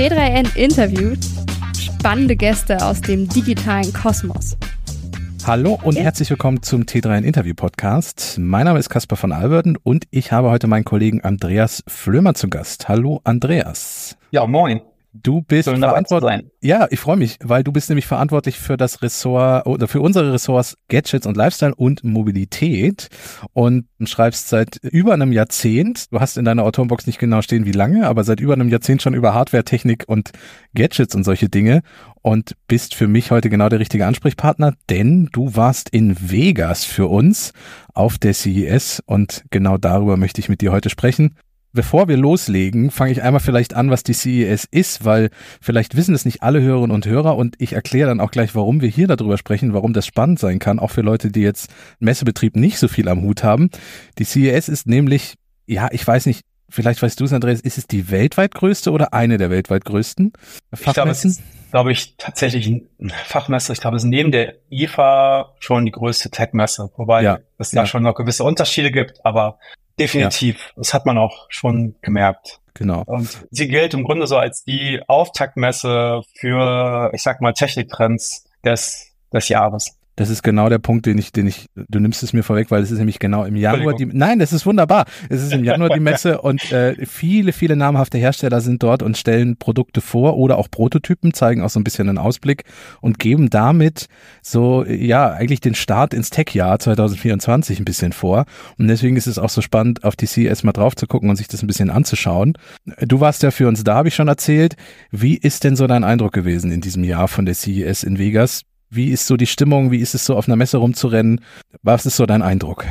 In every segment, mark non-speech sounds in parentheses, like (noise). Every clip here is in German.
T3N interviewt spannende Gäste aus dem digitalen Kosmos. Hallo und ja. herzlich willkommen zum T3N Interview Podcast. Mein Name ist Caspar von Alberden und ich habe heute meinen Kollegen Andreas Flömer zu Gast. Hallo Andreas. Ja, moin. Du bist verantwortlich. Ja, ich freue mich, weil du bist nämlich verantwortlich für das Ressort oder für unsere Ressorts Gadgets und Lifestyle und Mobilität und schreibst seit über einem Jahrzehnt. Du hast in deiner Autorenbox nicht genau stehen, wie lange, aber seit über einem Jahrzehnt schon über Hardware, Technik und Gadgets und solche Dinge und bist für mich heute genau der richtige Ansprechpartner, denn du warst in Vegas für uns auf der CES und genau darüber möchte ich mit dir heute sprechen. Bevor wir loslegen, fange ich einmal vielleicht an, was die CES ist, weil vielleicht wissen es nicht alle Hörerinnen und Hörer und ich erkläre dann auch gleich, warum wir hier darüber sprechen, warum das spannend sein kann, auch für Leute, die jetzt Messebetrieb nicht so viel am Hut haben. Die CES ist nämlich, ja, ich weiß nicht, vielleicht weißt du es, Andreas, ist es die weltweit größte oder eine der weltweit größten Fachmessen? Ich glaube, es ist, glaube ich, tatsächlich ein Fachmesse. Ich glaube, es ist neben der IFA schon die größte Tech-Messe, wobei ja, es da schon noch gewisse Unterschiede gibt, aber Definitiv. Das hat man auch schon gemerkt. Genau. Und sie gilt im Grunde so als die Auftaktmesse für, ich sag mal, Techniktrends des, des Jahres. Das ist genau der Punkt, den ich, den ich, du nimmst es mir vorweg, weil es ist nämlich genau im Januar die, nein, das ist wunderbar. Es ist im Januar die (laughs) Messe und äh, viele, viele namhafte Hersteller sind dort und stellen Produkte vor oder auch Prototypen, zeigen auch so ein bisschen einen Ausblick und geben damit so, ja, eigentlich den Start ins Tech-Jahr 2024 ein bisschen vor. Und deswegen ist es auch so spannend, auf die CES mal drauf zu gucken und sich das ein bisschen anzuschauen. Du warst ja für uns da, habe ich schon erzählt. Wie ist denn so dein Eindruck gewesen in diesem Jahr von der CES in Vegas? Wie ist so die Stimmung? Wie ist es so auf einer Messe rumzurennen? Was ist so dein Eindruck?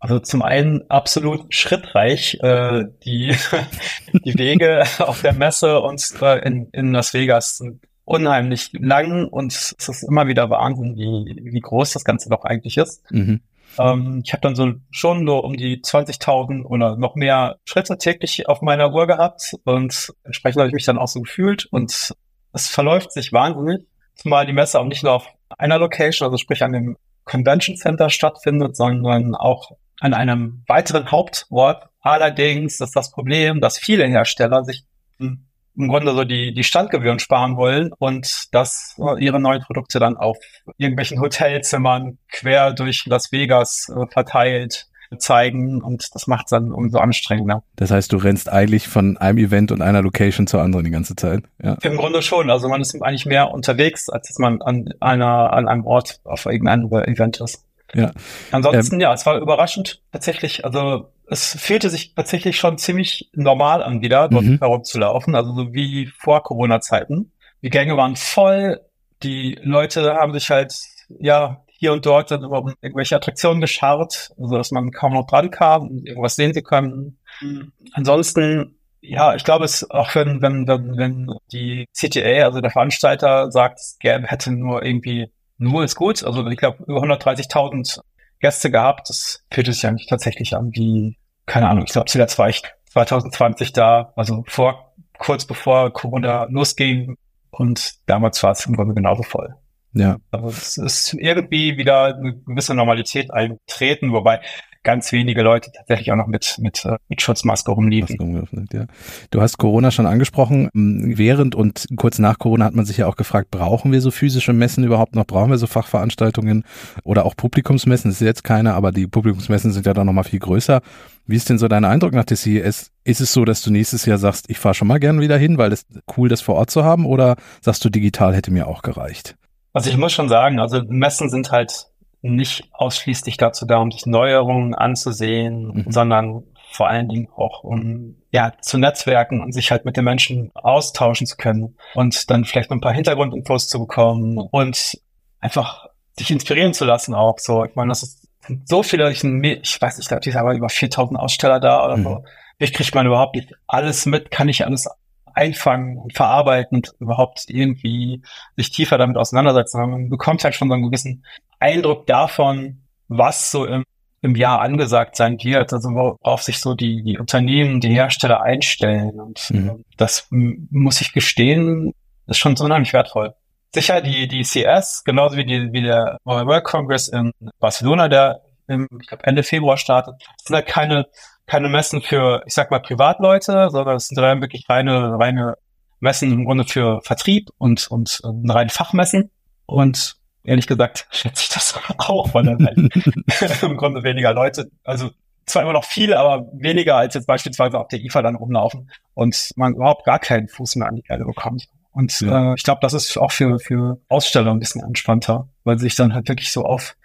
Also zum einen absolut schrittreich. Äh, die, (laughs) die Wege (laughs) auf der Messe und in, in Las Vegas sind unheimlich lang und es ist immer wieder Wahnsinn, wie, wie groß das Ganze doch eigentlich ist. Mhm. Ähm, ich habe dann so schon so um die 20.000 oder noch mehr Schritte täglich auf meiner Uhr gehabt und entsprechend habe ich mich dann auch so gefühlt und es verläuft sich wahnsinnig, zumal die Messe auch nicht nur auf einer Location, also sprich an dem Convention Center stattfindet, sondern auch an einem weiteren Hauptort. Allerdings ist das Problem, dass viele Hersteller sich im Grunde so die, die Standgebühren sparen wollen und dass ihre neuen Produkte dann auf irgendwelchen Hotelzimmern quer durch Las Vegas äh, verteilt zeigen und das macht es dann umso anstrengender. Das heißt, du rennst eigentlich von einem Event und einer Location zur anderen die ganze Zeit? Ja. Im Grunde schon. Also man ist eigentlich mehr unterwegs, als dass man an einer, an einem Ort auf irgendeinem Event ist. Ja. Ansonsten, ähm, ja, es war überraschend tatsächlich. Also es fühlte sich tatsächlich schon ziemlich normal an, wieder dort mhm. herumzulaufen, also so wie vor Corona-Zeiten. Die Gänge waren voll, die Leute haben sich halt ja hier und dort dann über irgendwelche Attraktionen gescharrt, also dass man kaum noch dran kam und irgendwas sehen sie können. Mhm. Ansonsten, ja, ich glaube, es auch wenn, wenn, wenn, wenn die CTA, also der Veranstalter, sagt, es gäbe, hätte nur irgendwie, nur ist gut, also ich glaube, über 130.000 Gäste gehabt, das fühlt sich eigentlich tatsächlich an wie, keine Ahnung, ich glaube, ich 2020 da, also vor, kurz bevor Corona losging und damals war es im Grunde genauso voll. Ja. Aber es ist irgendwie wieder eine gewisse Normalität eintreten, wobei ganz wenige Leute tatsächlich auch noch mit, mit, äh, mit Schutzmaske rumliefen. Ja. Du hast Corona schon angesprochen. Während und kurz nach Corona hat man sich ja auch gefragt, brauchen wir so physische Messen überhaupt noch? Brauchen wir so Fachveranstaltungen oder auch Publikumsmessen? Das ist jetzt keine, aber die Publikumsmessen sind ja dann nochmal viel größer. Wie ist denn so dein Eindruck nach der CES? Ist es so, dass du nächstes Jahr sagst, ich fahre schon mal gern wieder hin, weil es cool, das vor Ort zu haben? Oder sagst du, digital hätte mir auch gereicht? Also ich muss schon sagen, also Messen sind halt nicht ausschließlich dazu da, um sich Neuerungen anzusehen, mhm. sondern vor allen Dingen auch um ja zu netzwerken und sich halt mit den Menschen austauschen zu können und dann vielleicht noch ein paar Hintergrundinfos zu bekommen und einfach sich inspirieren zu lassen auch so. Ich meine, das ist so viele, ich, ich weiß nicht, da ist aber über 4000 Aussteller da oder mhm. so. Wie kriegt man überhaupt nicht alles mit? Kann ich alles einfangen und verarbeiten und überhaupt irgendwie sich tiefer damit auseinandersetzen. Man bekommt halt schon so einen gewissen Eindruck davon, was so im, im Jahr angesagt sein wird, also worauf sich so die, die Unternehmen, die Hersteller einstellen. Und mhm. das muss ich gestehen, ist schon so unheimlich wertvoll. Sicher, die, die CS, genauso wie, die, wie der World Congress in Barcelona, der im, ich glaube, Ende Februar startet, sind halt keine keine Messen für, ich sag mal, Privatleute, sondern es sind dann wirklich reine, reine Messen im Grunde für Vertrieb und, und äh, rein Fachmessen. Und ehrlich gesagt (laughs) schätze ich das (laughs) auch, weil dann halt im Grunde weniger Leute, also zwar immer noch viel, aber weniger als jetzt beispielsweise auf der IFA dann rumlaufen und man überhaupt gar keinen Fuß mehr an die Erde bekommt. Und ja. äh, ich glaube, das ist auch für, für Aussteller ein bisschen entspannter, weil sich dann halt wirklich so auf,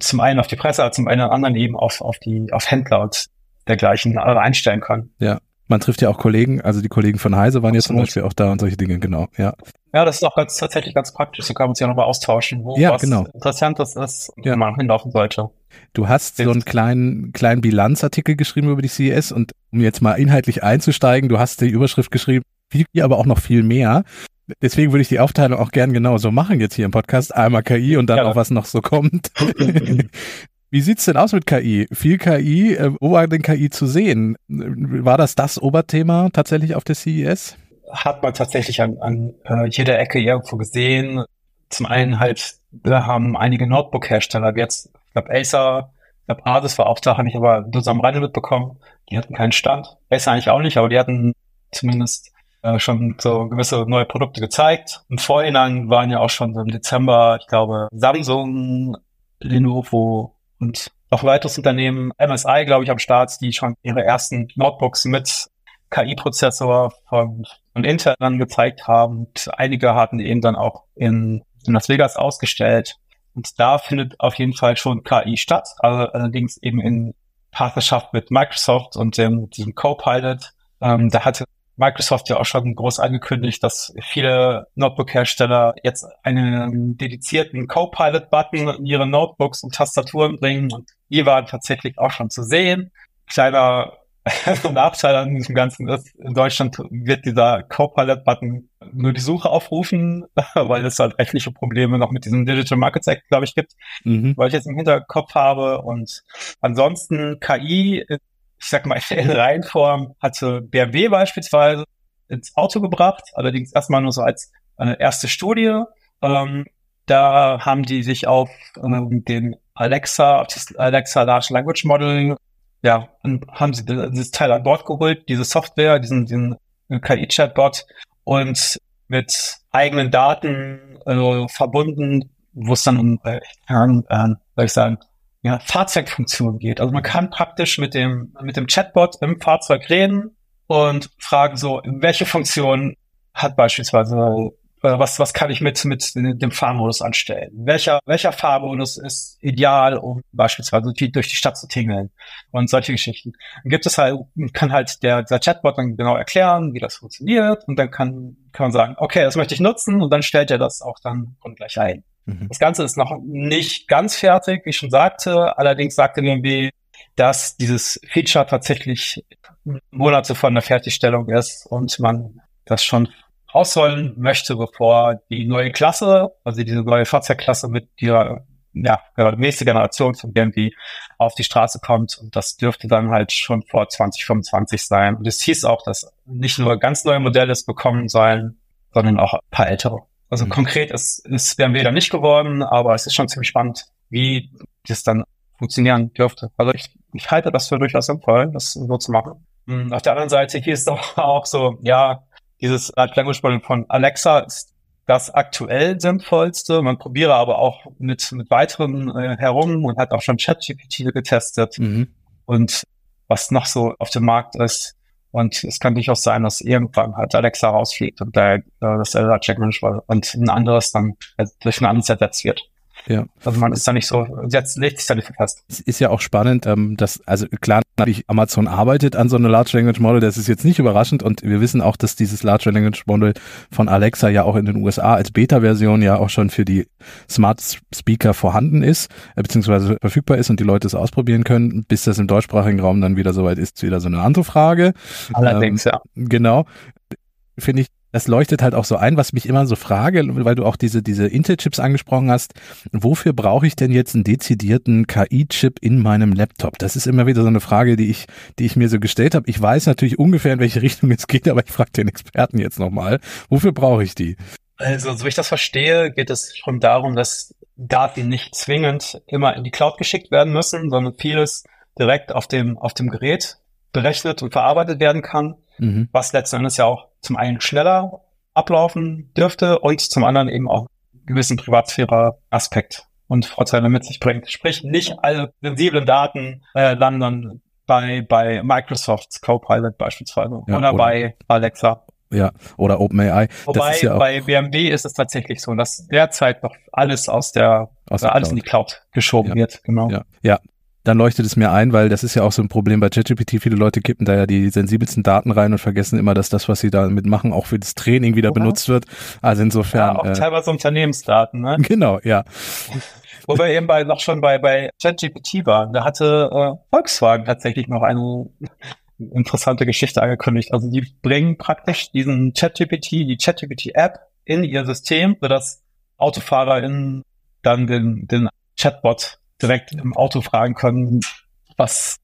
zum einen auf die Presse, aber zum anderen eben auf, auf die, auf Händler und dergleichen einstellen kann. Ja, man trifft ja auch Kollegen, also die Kollegen von Heise waren jetzt zum Beispiel auch da und solche Dinge, genau, ja. Ja, das ist auch ganz, tatsächlich ganz praktisch. So kann man uns ja nochmal austauschen, wo ja, was genau. Interessantes ist, ja. wo man hinlaufen sollte. Du hast so einen kleinen, kleinen Bilanzartikel geschrieben über die CES und um jetzt mal inhaltlich einzusteigen, du hast die Überschrift geschrieben, viel, aber auch noch viel mehr. Deswegen würde ich die Aufteilung auch gern genauso machen jetzt hier im Podcast. Einmal KI und dann ja. auch was noch so kommt. (laughs) Wie sieht's denn aus mit KI? Viel KI, äh, wo war denn KI zu sehen? War das das Oberthema tatsächlich auf der CES? Hat man tatsächlich an, an äh, jeder Ecke irgendwo gesehen. Zum einen halt, wir haben einige Notebook-Hersteller, jetzt, ich glaube Acer, ich glaube Ardis war auch da, habe ich aber nur am Rande mitbekommen. Die hatten keinen Stand. Acer eigentlich auch nicht, aber die hatten zumindest äh, schon so gewisse neue Produkte gezeigt. Im Vorhinein waren ja auch schon so im Dezember, ich glaube, Samsung, Lenovo, und noch weiteres Unternehmen, MSI, glaube ich, am Start, die schon ihre ersten Notebooks mit KI-Prozessor von, von Intel dann gezeigt haben. Und einige hatten eben dann auch in, in Las Vegas ausgestellt. Und da findet auf jeden Fall schon KI statt, also allerdings eben in Partnerschaft mit Microsoft und dem, diesem Copilot. Ähm, da hatte Microsoft ja auch schon groß angekündigt, dass viele Notebook-Hersteller jetzt einen dedizierten Copilot-Button in ihre Notebooks und Tastaturen bringen. Und die waren tatsächlich auch schon zu sehen. Kleiner (laughs) Nachteil an diesem Ganzen ist, in Deutschland wird dieser Copilot-Button nur die Suche aufrufen, (laughs) weil es halt rechtliche Probleme noch mit diesem Digital Markets Act, glaube ich, gibt, mhm. weil ich jetzt im Hinterkopf habe. Und ansonsten KI ich sag mal, (laughs) in Reihenform hatte BMW beispielsweise ins Auto gebracht, allerdings erstmal nur so als eine erste Studie. Ähm, da haben die sich auf ähm, den Alexa, auf das Alexa Large Language Model, ja, haben sie dieses Teil an Bord geholt, diese Software, diesen, diesen KI-Chatbot und mit eigenen Daten äh, verbunden, wo es dann um, äh, äh, soll ich sagen, ja, Fahrzeugfunktion geht. Also man kann praktisch mit dem, mit dem Chatbot im Fahrzeug reden und fragen so, welche Funktion hat beispielsweise, äh, was, was kann ich mit, mit dem Fahrmodus anstellen? Welcher, welcher Fahrmodus ist ideal, um beispielsweise durch die Stadt zu tingeln? Und solche Geschichten. Dann gibt es halt, kann halt der, der Chatbot dann genau erklären, wie das funktioniert und dann kann, kann man sagen, okay, das möchte ich nutzen und dann stellt er das auch dann gleich ein. Mhm. Das Ganze ist noch nicht ganz fertig, wie ich schon sagte. Allerdings sagte BMW, dass dieses Feature tatsächlich Monate von der Fertigstellung ist und man das schon ausrollen möchte, bevor die neue Klasse, also diese neue Fahrzeugklasse mit ihrer ja, nächste Generation von BMW auf die Straße kommt. Und das dürfte dann halt schon vor 2025 sein. Und es hieß auch, dass nicht nur ganz neue Modelle es bekommen sollen, sondern auch ein paar ältere. Also mhm. konkret ist, ist BMW da nicht geworden, aber es ist schon ziemlich spannend, wie das dann funktionieren dürfte. Also ich, ich halte das für durchaus sinnvoll, das so zu machen. Mhm. Auf der anderen Seite hier ist doch (laughs) auch so, ja, dieses Language Model von Alexa ist das aktuell sinnvollste. Man probiere aber auch mit, mit weiteren äh, herum und hat auch schon ChatGPT getestet. Mhm. Und was noch so auf dem Markt ist, und es kann durchaus sein, dass irgendwann halt Alexa rausfliegt und der, äh, das Elder Check und ein anderes dann durch ein anderes ersetzt wird. Ja. Also man ist da nicht so, jetzt legt sich da nicht fest. Es ist ja auch spannend, ähm, dass, also klar, natürlich Amazon arbeitet an so einer Large Language Model, das ist jetzt nicht überraschend und wir wissen auch, dass dieses Large Language Model von Alexa ja auch in den USA als Beta-Version ja auch schon für die Smart Speaker vorhanden ist, äh, beziehungsweise verfügbar ist und die Leute es ausprobieren können. Bis das im deutschsprachigen Raum dann wieder soweit ist, ist wieder so eine andere Frage. Allerdings, ähm, ja. Genau. Finde ich das leuchtet halt auch so ein, was mich immer so frage, weil du auch diese, diese Intel-Chips angesprochen hast. Wofür brauche ich denn jetzt einen dezidierten KI-Chip in meinem Laptop? Das ist immer wieder so eine Frage, die ich, die ich mir so gestellt habe. Ich weiß natürlich ungefähr, in welche Richtung es geht, aber ich frage den Experten jetzt nochmal. Wofür brauche ich die? Also, so wie ich das verstehe, geht es schon darum, dass Daten nicht zwingend immer in die Cloud geschickt werden müssen, sondern vieles direkt auf dem, auf dem Gerät berechnet und verarbeitet werden kann, mhm. was letzten Endes ja auch zum einen schneller ablaufen dürfte und zum anderen eben auch einen gewissen Privatsphäre-Aspekt und Vorteile mit sich bringt. Sprich, nicht alle sensiblen Daten äh, landen bei, bei Microsofts Copilot beispielsweise ja, oder, oder, bei Alexa. Ja, oder OpenAI. Wobei ja bei BMW ist es tatsächlich so, dass derzeit noch alles aus der, aus der alles Cloud. in die Cloud geschoben ja. wird. Genau. Ja, ja, dann leuchtet es mir ein, weil das ist ja auch so ein Problem bei ChatGPT. Viele Leute kippen da ja die sensibelsten Daten rein und vergessen immer, dass das, was sie damit machen, auch für das Training wieder ja. benutzt wird. Also insofern. Ja, auch äh, teilweise Unternehmensdaten, ne? (laughs) Genau, ja. (laughs) Wo wir eben bei, noch schon bei, bei ChatGPT waren, da hatte äh, Volkswagen tatsächlich noch eine interessante Geschichte angekündigt. Also die bringen praktisch diesen ChatGPT, die ChatGPT-App in ihr System, sodass AutofahrerInnen dann den, den Chatbot direkt im Auto fragen können, was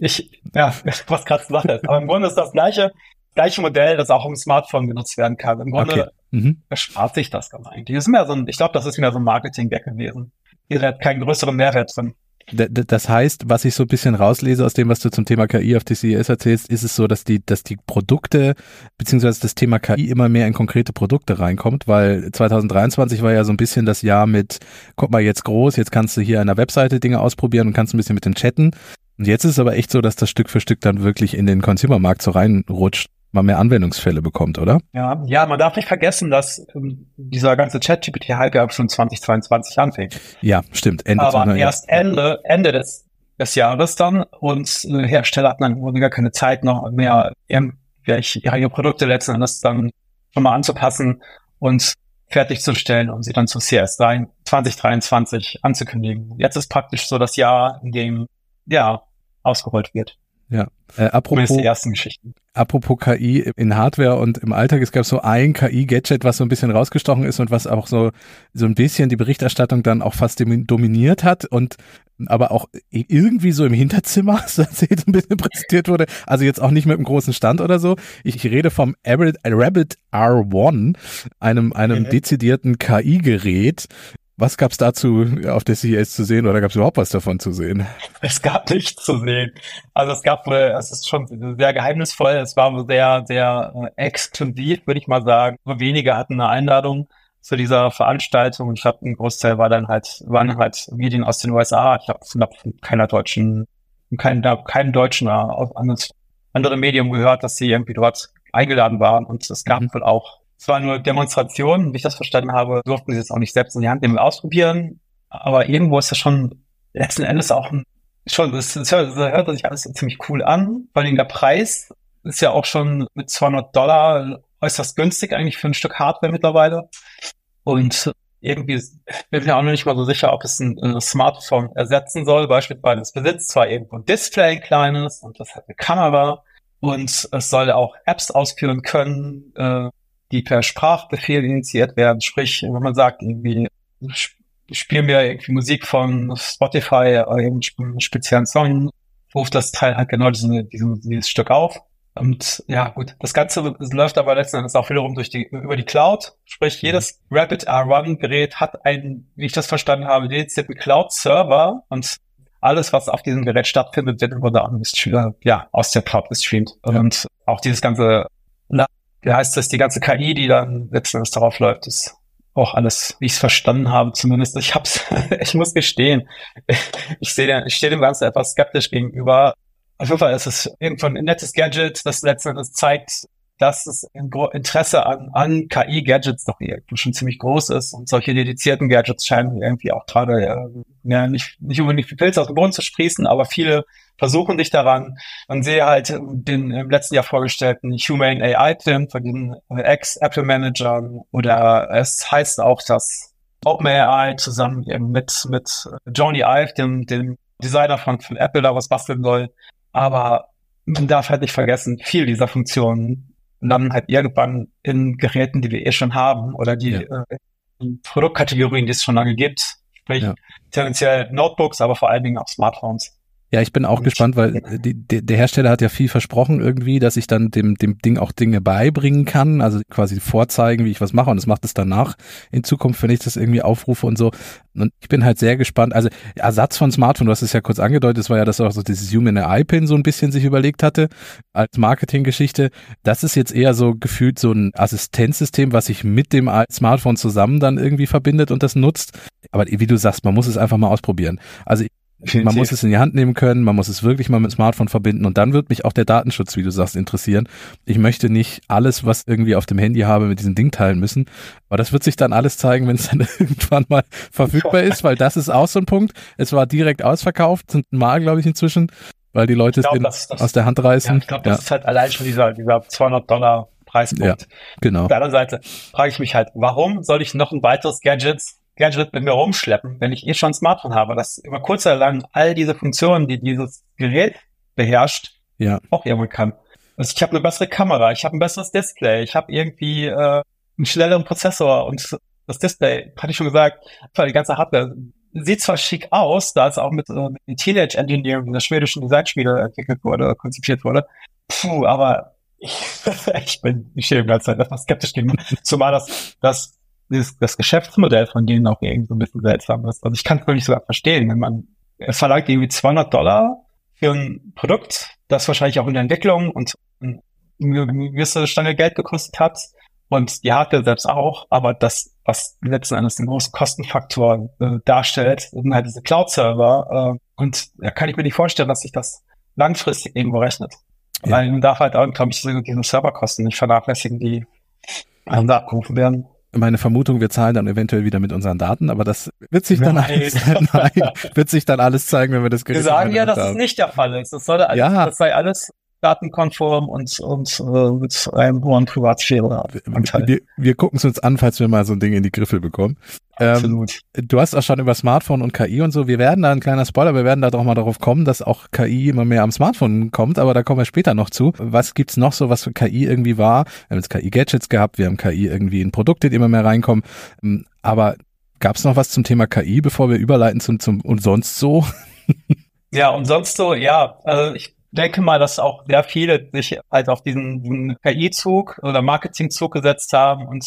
ich, ja, (laughs) was gerade Sache ist. Aber im Grunde ist das gleiche, gleiche Modell, das auch im Smartphone genutzt werden kann. Im Grunde okay. mhm. erspart sich das ganz eigentlich. Das ist mehr so ein, ich glaube, das ist mehr so ein Marketing-Gag gewesen. Hier hat keinen größeren Mehrwert drin. Das heißt, was ich so ein bisschen rauslese aus dem, was du zum Thema KI auf DCS erzählst, ist es so, dass die, dass die Produkte beziehungsweise das Thema KI immer mehr in konkrete Produkte reinkommt, weil 2023 war ja so ein bisschen das Jahr mit, guck mal jetzt groß, jetzt kannst du hier an der Webseite Dinge ausprobieren und kannst ein bisschen mit den chatten. Und jetzt ist es aber echt so, dass das Stück für Stück dann wirklich in den Consumermarkt so reinrutscht man mehr Anwendungsfälle bekommt, oder? Ja, ja, man darf nicht vergessen, dass ähm, dieser ganze Chat-GPT-Hype ja schon 2022 anfing. Ja, stimmt. Ende Aber erst Ende, Ende des, des Jahres dann und äh, Hersteller hatten dann gar keine Zeit noch mehr irgendwelche ihre Produkte letzten Endes dann schon mal anzupassen und fertigzustellen und sie dann zu CS3 2023 anzukündigen. Jetzt ist praktisch so das Jahr, in dem ja ausgerollt wird. Ja. Äh, apropos, die ersten Geschichten. apropos KI in Hardware und im Alltag, es gab so ein KI-Gadget, was so ein bisschen rausgestochen ist und was auch so, so ein bisschen die Berichterstattung dann auch fast dominiert hat und aber auch irgendwie so im Hinterzimmer, (laughs) so ein bisschen präsentiert wurde. Also jetzt auch nicht mit einem großen Stand oder so. Ich, ich rede vom Rabbit, Rabbit R1, einem, einem okay. dezidierten KI-Gerät, was gab's dazu auf der CES zu sehen oder gab's überhaupt was davon zu sehen? Es gab nichts zu sehen. Also es gab, es ist schon sehr geheimnisvoll. Es war sehr, sehr äh, exklusiv, würde ich mal sagen. Nur wenige hatten eine Einladung zu dieser Veranstaltung. Ich habe ein Großteil war dann halt, waren halt Medien aus den USA. Ich habe von keiner deutschen, keinen, keinen deutschen aus anderen Medium gehört, dass sie irgendwie dort eingeladen waren. Und es gab mhm. wohl auch es war nur Demonstration, wie ich das verstanden habe, durften sie es auch nicht selbst in die Hand nehmen ausprobieren. Aber irgendwo ist das schon letzten Endes auch ein, schon, das, das, hört, das hört sich alles ziemlich cool an. Vor allem der Preis ist ja auch schon mit 200 Dollar äußerst günstig eigentlich für ein Stück Hardware mittlerweile. Und irgendwie bin ich mir auch noch nicht mal so sicher, ob es ein, ein Smartphone ersetzen soll. Beispielsweise es besitzt zwar irgendwo ein Display, ein kleines, und das hat eine Kamera. Und es soll auch Apps ausführen können, äh, die per Sprachbefehl initiiert werden. Sprich, wenn man sagt, irgendwie, spiel mir irgendwie Musik von Spotify oder irgendeinen speziellen Song, ruft das Teil halt genau diesen, diesen, dieses Stück auf. Und ja, gut, das Ganze läuft aber letzten Endes auch wiederum durch die, über die Cloud. Sprich, jedes Rapid R1 Gerät hat einen, wie ich das verstanden habe, dedizierten Cloud-Server und alles, was auf diesem Gerät stattfindet, wird über der ja, aus der Cloud gestreamt. Ja. Und auch dieses ganze wie heißt das, die ganze KI, die dann letztendlich darauf läuft, ist auch alles, wie ich es verstanden habe, zumindest. Ich hab's, (laughs) ich muss gestehen, (laughs) ich sehe, ich stehe dem Ganzen etwas skeptisch gegenüber. Auf jeden Fall ist es irgendwann ein nettes Gadget, das letztendlich zeigt, dass das Interesse an, an KI-Gadgets doch schon ziemlich groß ist und solche dedizierten Gadgets scheinen irgendwie auch gerade äh, ja, nicht, nicht unbedingt die Pilze aus dem Boden zu sprießen, aber viele versuchen dich daran. Man sehe halt den im letzten Jahr vorgestellten Humane AI-Film von den Ex-Apple-Managern oder es heißt auch, dass OpenAI zusammen eben mit, mit Johnny Ive, dem, dem Designer von, von Apple, da was basteln soll. Aber man darf halt nicht vergessen, viel dieser Funktionen landen halt irgendwann in Geräten, die wir eh schon haben oder die ja. äh, Produktkategorien, die es schon lange gibt. Sprich, ja. tendenziell Notebooks, aber vor allen Dingen auch Smartphones. Ja, ich bin auch gespannt, weil die, die, der Hersteller hat ja viel versprochen irgendwie, dass ich dann dem, dem Ding auch Dinge beibringen kann, also quasi vorzeigen, wie ich was mache und das macht es danach in Zukunft, wenn ich das irgendwie aufrufe und so. Und ich bin halt sehr gespannt. Also Ersatz von Smartphone, du hast es ja kurz angedeutet, das war ja, dass auch so dieses Human AI Pin so ein bisschen sich überlegt hatte als Marketinggeschichte. Das ist jetzt eher so gefühlt so ein Assistenzsystem, was sich mit dem Smartphone zusammen dann irgendwie verbindet und das nutzt. Aber wie du sagst, man muss es einfach mal ausprobieren. Also man muss es in die Hand nehmen können, man muss es wirklich mal mit dem Smartphone verbinden und dann wird mich auch der Datenschutz, wie du sagst, interessieren. Ich möchte nicht alles, was irgendwie auf dem Handy habe, mit diesem Ding teilen müssen. Aber das wird sich dann alles zeigen, wenn es dann (laughs) irgendwann mal verfügbar ist, weil das ist auch so ein Punkt. Es war direkt ausverkauft, sind mal, glaube ich, inzwischen, weil die Leute glaub, es das, das, aus der Hand reißen. Ja, ich glaube, das ja. ist halt allein schon dieser, dieser 200 Dollar Preispunkt. Ja, genau. Auf der anderen Seite frage ich mich halt, warum soll ich noch ein weiteres Gadget Gadget mit mir rumschleppen, wenn ich eh schon ein Smartphone habe, das über kurz oder lang all diese Funktionen, die dieses Gerät beherrscht, ja. auch irgendwann kann. Also ich habe eine bessere Kamera, ich habe ein besseres Display, ich habe irgendwie äh, einen schnelleren Prozessor und das Display, hatte ich schon gesagt, die ganze Hardware sieht zwar schick aus, da es auch mit, äh, mit Teenage Engineering, der schwedischen Designspiele entwickelt wurde, konzipiert wurde. Puh, aber ich, (laughs) ich bin, ich stehe die ganze Zeit etwas skeptisch gegen, zumal das, das dieses, das Geschäftsmodell von denen auch irgendwie so ein bisschen seltsam ist. Also ich kann es wirklich sogar verstehen, wenn man, es verlangt irgendwie 200 Dollar für ein Produkt, das wahrscheinlich auch in der Entwicklung und eine gewisse Stange Geld gekostet hat und die Hardware selbst auch, aber das, was letzten Endes den großen Kostenfaktor äh, darstellt, sind halt diese Cloud-Server äh, und da kann ich mir nicht vorstellen, dass sich das langfristig irgendwo rechnet. Ja. Weil man darf halt auch, glaube ich, diese Serverkosten nicht vernachlässigen, die ähm, da abgerufen werden meine Vermutung, wir zahlen dann eventuell wieder mit unseren Daten, aber das wird sich dann nein. alles, (laughs) nein, wird sich dann alles zeigen, wenn wir das Gerät Wir sagen ja, dass haben. es nicht der Fall ist. Das, soll ja. das sei alles datenkonform und, und äh, mit einem hohen Privatsphäre. Wir, wir gucken es uns an, falls wir mal so ein Ding in die Griffel bekommen. Absolut. Ähm, du hast auch schon über Smartphone und KI und so. Wir werden da ein kleiner Spoiler, wir werden da doch mal darauf kommen, dass auch KI immer mehr am Smartphone kommt, aber da kommen wir später noch zu. Was gibt's noch so, was für KI irgendwie war? Wir haben jetzt KI-Gadgets gehabt, wir haben KI irgendwie in Produkte, die immer mehr reinkommen. Ähm, aber gab's noch was zum Thema KI, bevor wir überleiten zum, zum und sonst so? (laughs) ja, und sonst so, ja. Also ich denke mal, dass auch sehr viele sich halt auf diesen, KI-Zug oder Marketing-Zug gesetzt haben und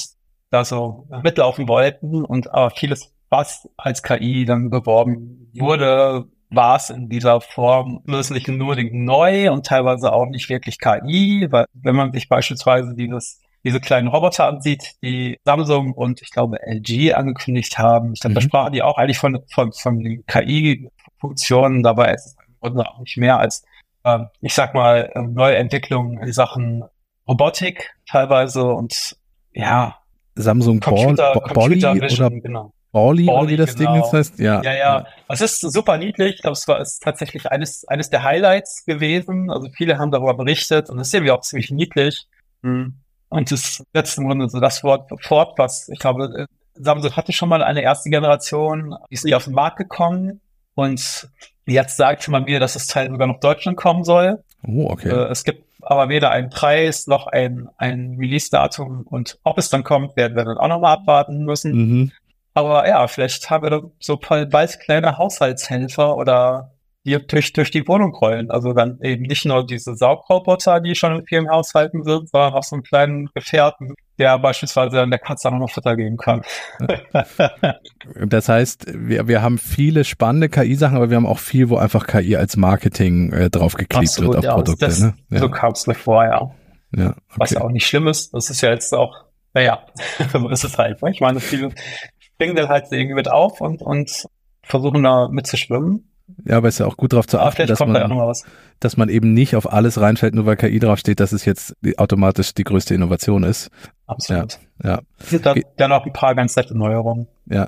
da so mitlaufen wollten und aber vieles, was als KI dann beworben wurde, war es in dieser Form nicht nur neu und teilweise auch nicht wirklich KI, weil wenn man sich beispielsweise dieses diese kleinen Roboter ansieht, die Samsung und ich glaube LG angekündigt haben, ich glaube, mhm. da sprachen die auch eigentlich von, von, von den KI-Funktionen, dabei ist es im Grunde auch nicht mehr als ähm, ich sag mal, ähm, neue Entwicklungen in Sachen Robotik teilweise und ja. Samsung Computer, Ball, Computer Vision, oder genau. Bally, Bally, wie das genau. Ding jetzt heißt. Ja, ja, ja. Es ist super niedlich. Ich glaube, es war ist tatsächlich eines, eines der Highlights gewesen. Also viele haben darüber berichtet und es ist irgendwie auch ziemlich niedlich. Mhm. Und es setzt im Grunde so das Wort fort, was ich glaube, äh, Samsung hatte schon mal eine erste Generation, die ist nicht auf den Markt gekommen und Jetzt sagt man mir, dass das Teil sogar nach Deutschland kommen soll. Oh, okay. Äh, es gibt aber weder einen Preis noch ein, ein Release-Datum und ob es dann kommt, werden wir dann auch nochmal abwarten müssen. Mhm. Aber ja, vielleicht haben wir so bald kleine Haushaltshelfer oder die durch, durch die Wohnung rollen. Also dann eben nicht nur diese Saugroboter, die schon in vielen Haushalten sind, sondern auch so einen kleinen Gefährten, der beispielsweise dann der Katze auch noch Futter geben kann. (laughs) das heißt, wir, wir haben viele spannende KI-Sachen, aber wir haben auch viel, wo einfach KI als Marketing äh, draufgeklebt Absolut, wird auf ja, Produkte. Das, ne? ja. So kam es mir vor, ja. ja okay. Was ja auch nicht schlimm ist. Das ist ja jetzt auch, naja, (laughs) so ist es halt. Ich meine, viele springen dann halt irgendwie mit auf und, und versuchen da mitzuschwimmen. Ja, aber es ist ja auch gut darauf zu achten, dass man, da dass man eben nicht auf alles reinfällt, nur weil KI draufsteht, dass es jetzt automatisch die größte Innovation ist. Absolut. Ja. Ja. Dann, dann auch ein paar ganz nette Neuerungen. Ja.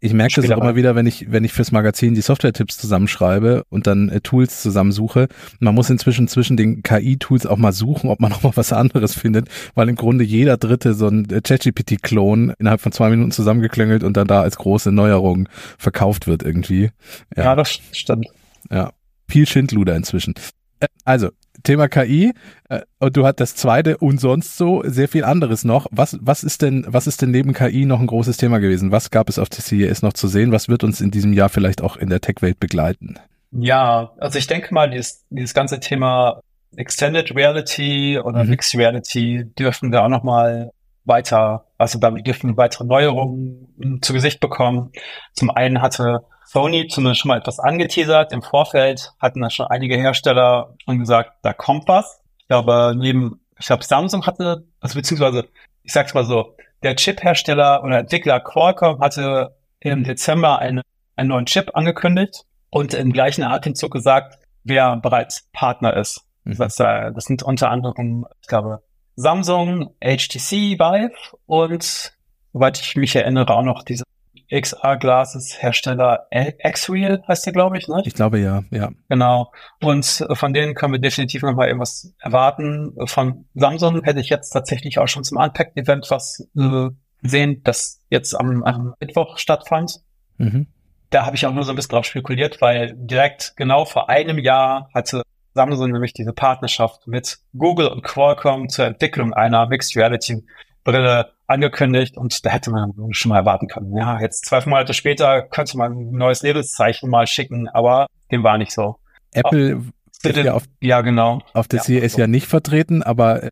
Ich merke das auch immer wieder, wenn ich, wenn ich fürs Magazin die Software-Tipps zusammenschreibe und dann äh, Tools zusammensuche. Man muss inzwischen zwischen den KI-Tools auch mal suchen, ob man (laughs) noch mal was anderes findet, weil im Grunde jeder dritte so ein äh, ChatGPT-Klon innerhalb von zwei Minuten zusammengeklöngelt und dann da als große Neuerung verkauft wird irgendwie. Ja, ja das stimmt. Ja. Viel Schindluder inzwischen. Äh, also, Thema KI äh, und du hast das zweite und sonst so sehr viel anderes noch. Was, was ist denn, was ist denn neben KI noch ein großes Thema gewesen? Was gab es auf der CES noch zu sehen? Was wird uns in diesem Jahr vielleicht auch in der Tech-Welt begleiten? Ja, also ich denke mal, dieses, dieses ganze Thema Extended Reality oder mhm. Mixed Reality dürfen wir auch nochmal weiter, also da dürfen wir weitere Neuerungen zu Gesicht bekommen. Zum einen hatte Sony zumindest schon mal etwas angeteasert. Im Vorfeld hatten da schon einige Hersteller schon gesagt, da kommt was. Ich glaube, neben, ich glaube, Samsung hatte, also beziehungsweise, ich sag's mal so, der Chip-Hersteller oder Entwickler Qualcomm hatte im Dezember eine, einen neuen Chip angekündigt und im gleichen Atemzug gesagt, wer bereits Partner ist. Mhm. Das, äh, das sind unter anderem, ich glaube, Samsung, HTC Vive und, soweit ich mich erinnere, auch noch diese XR-Glasses Hersteller X-Real heißt der, glaube ich, ne? Ich glaube ja, ja. Genau. Und von denen können wir definitiv nochmal irgendwas erwarten. Von Samsung hätte ich jetzt tatsächlich auch schon zum Unpacked-Event was äh, gesehen, das jetzt am, am Mittwoch stattfand. Mhm. Da habe ich auch nur so ein bisschen drauf spekuliert, weil direkt genau vor einem Jahr hatte Samsung nämlich diese Partnerschaft mit Google und Qualcomm zur Entwicklung einer Mixed Reality Brille angekündigt und da hätte man schon mal erwarten können. Ja, jetzt zwölf Monate später könnte man ein neues Lebenszeichen mal schicken, aber dem war nicht so. Apple ist ja auf, ja, genau. auf der ja, CES so. ja nicht vertreten, aber er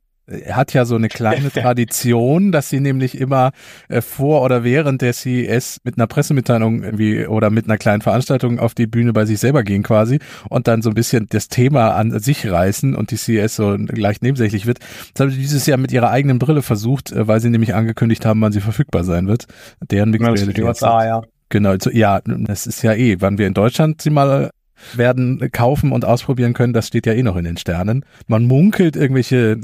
hat ja so eine kleine (laughs) Tradition, dass sie nämlich immer äh, vor oder während der CES mit einer Pressemitteilung irgendwie oder mit einer kleinen Veranstaltung auf die Bühne bei sich selber gehen quasi und dann so ein bisschen das Thema an sich reißen und die CES so leicht nebensächlich wird. Das haben sie dieses Jahr mit ihrer eigenen Brille versucht, äh, weil sie nämlich angekündigt haben, wann sie verfügbar sein wird. Deren Mixed Reality. Ja, Genau, ja, das ist ja eh, wann wir in Deutschland sie mal werden kaufen und ausprobieren können, das steht ja eh noch in den Sternen. Man munkelt, irgendwelche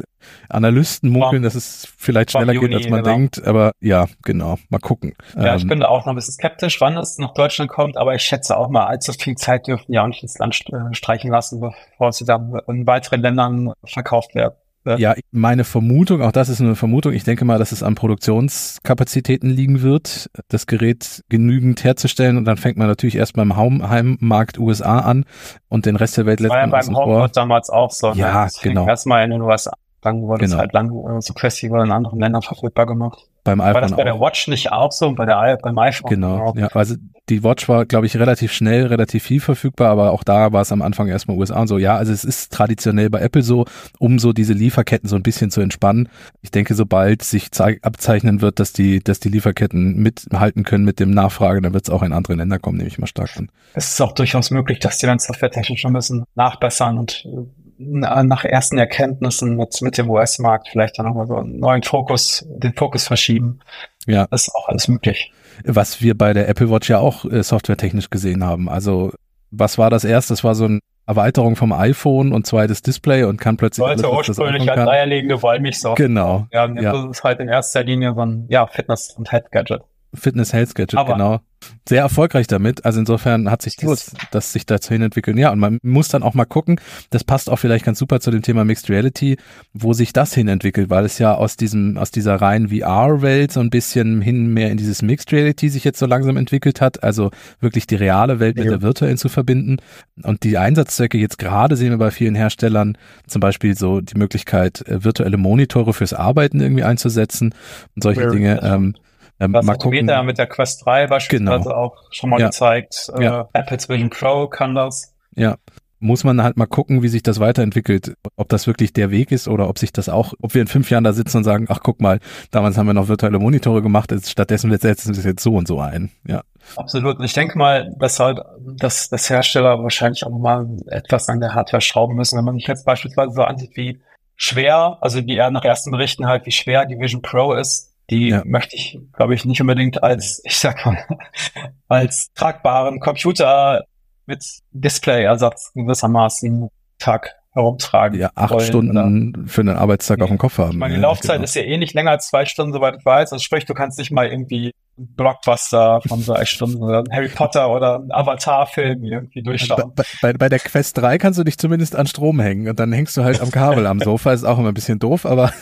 Analysten munkeln, dass es vielleicht schneller Juni, geht, als man genau. denkt, aber ja, genau, mal gucken. Ja, ich ähm, bin da auch noch ein bisschen skeptisch, wann es nach Deutschland kommt, aber ich schätze auch mal, allzu viel Zeit dürften ja auch nicht ins Land äh, streichen lassen, bevor sie dann in weiteren Ländern verkauft werden. Ja, meine Vermutung, auch das ist eine Vermutung, ich denke mal, dass es an Produktionskapazitäten liegen wird, das Gerät genügend herzustellen und dann fängt man natürlich erst beim Heimmarkt USA an und den Rest der Welt lässt man ja beim Homeport damals auch so. Ne? Ja, genau. Erstmal in den USA, dann wurde genau. es halt lang so Festival in anderen Ländern verfügbar gemacht beim iPhone. War das bei der Watch nicht auch so bei der beim iPhone? Genau, auch. ja. Also die Watch war, glaube ich, relativ schnell, relativ viel verfügbar, aber auch da war es am Anfang erstmal USA und so. Ja, also es ist traditionell bei Apple so, um so diese Lieferketten so ein bisschen zu entspannen. Ich denke, sobald sich abzeichnen wird, dass die, dass die Lieferketten mithalten können mit dem Nachfrage, dann wird es auch in andere Länder kommen, nehme ich mal stark an. Es ist auch durchaus möglich, dass die dann softwaretechnisch schon ein bisschen nachbessern und äh, nach ersten Erkenntnissen mit, mit dem US-Markt vielleicht dann nochmal so einen neuen Fokus, den Fokus verschieben. Ja. Das ist auch alles möglich. Was wir bei der Apple Watch ja auch äh, softwaretechnisch gesehen haben. Also, was war das erste? Das war so eine Erweiterung vom iPhone und zweites Display und kann plötzlich. Sollte alles, ursprünglich als eierlegende Wollmilchsoftware. Genau. Ja, ja. das ist halt in erster Linie so ein, ja, Fitness- und Head-Gadget. Fitness Health Gadget, Aber genau. Sehr erfolgreich damit. Also insofern hat sich das, das sich dazu hin entwickelt. Ja, und man muss dann auch mal gucken, das passt auch vielleicht ganz super zu dem Thema Mixed Reality, wo sich das hin entwickelt, weil es ja aus diesem, aus dieser reinen VR-Welt so ein bisschen hin mehr in dieses Mixed Reality sich jetzt so langsam entwickelt hat. Also wirklich die reale Welt mit ja. der virtuellen zu verbinden. Und die Einsatzzwecke jetzt gerade sehen wir bei vielen Herstellern zum Beispiel so die Möglichkeit, äh, virtuelle Monitore fürs Arbeiten irgendwie einzusetzen und solche ja. Dinge. Ähm, ähm, das mal gucken. Meta mit der Quest 3 beispielsweise genau. auch schon mal ja. gezeigt. Äh, ja. Apple's Vision Pro kann das. Ja. Muss man halt mal gucken, wie sich das weiterentwickelt, ob das wirklich der Weg ist oder ob sich das auch, ob wir in fünf Jahren da sitzen und sagen, ach guck mal, damals haben wir noch virtuelle Monitore gemacht, stattdessen setzen wir es jetzt so und so ein. Ja. Absolut. Und ich denke mal, dass halt, dass das Hersteller wahrscheinlich auch mal etwas an der Hardware schrauben müssen. Wenn man sich jetzt beispielsweise so ansieht, wie schwer, also wie er nach ersten Berichten halt, wie schwer die Vision Pro ist, die ja. möchte ich, glaube ich, nicht unbedingt als, ich sag mal, (laughs) als tragbaren Computer mit Displayersatz gewissermaßen Tag herumtragen. Ja, acht wollen, Stunden oder? für einen Arbeitstag auf dem Kopf haben. Meine, die Laufzeit genau. ist ja eh nicht länger als zwei Stunden, soweit ich weiß. Also sprich, du kannst nicht mal irgendwie Blockbuster von so zwei Stunden oder Harry Potter oder einen Avatar-Film irgendwie durchschauen. Bei, bei, bei, der Quest 3 kannst du dich zumindest an Strom hängen und dann hängst du halt am Kabel am (laughs) Sofa. Ist auch immer ein bisschen doof, aber.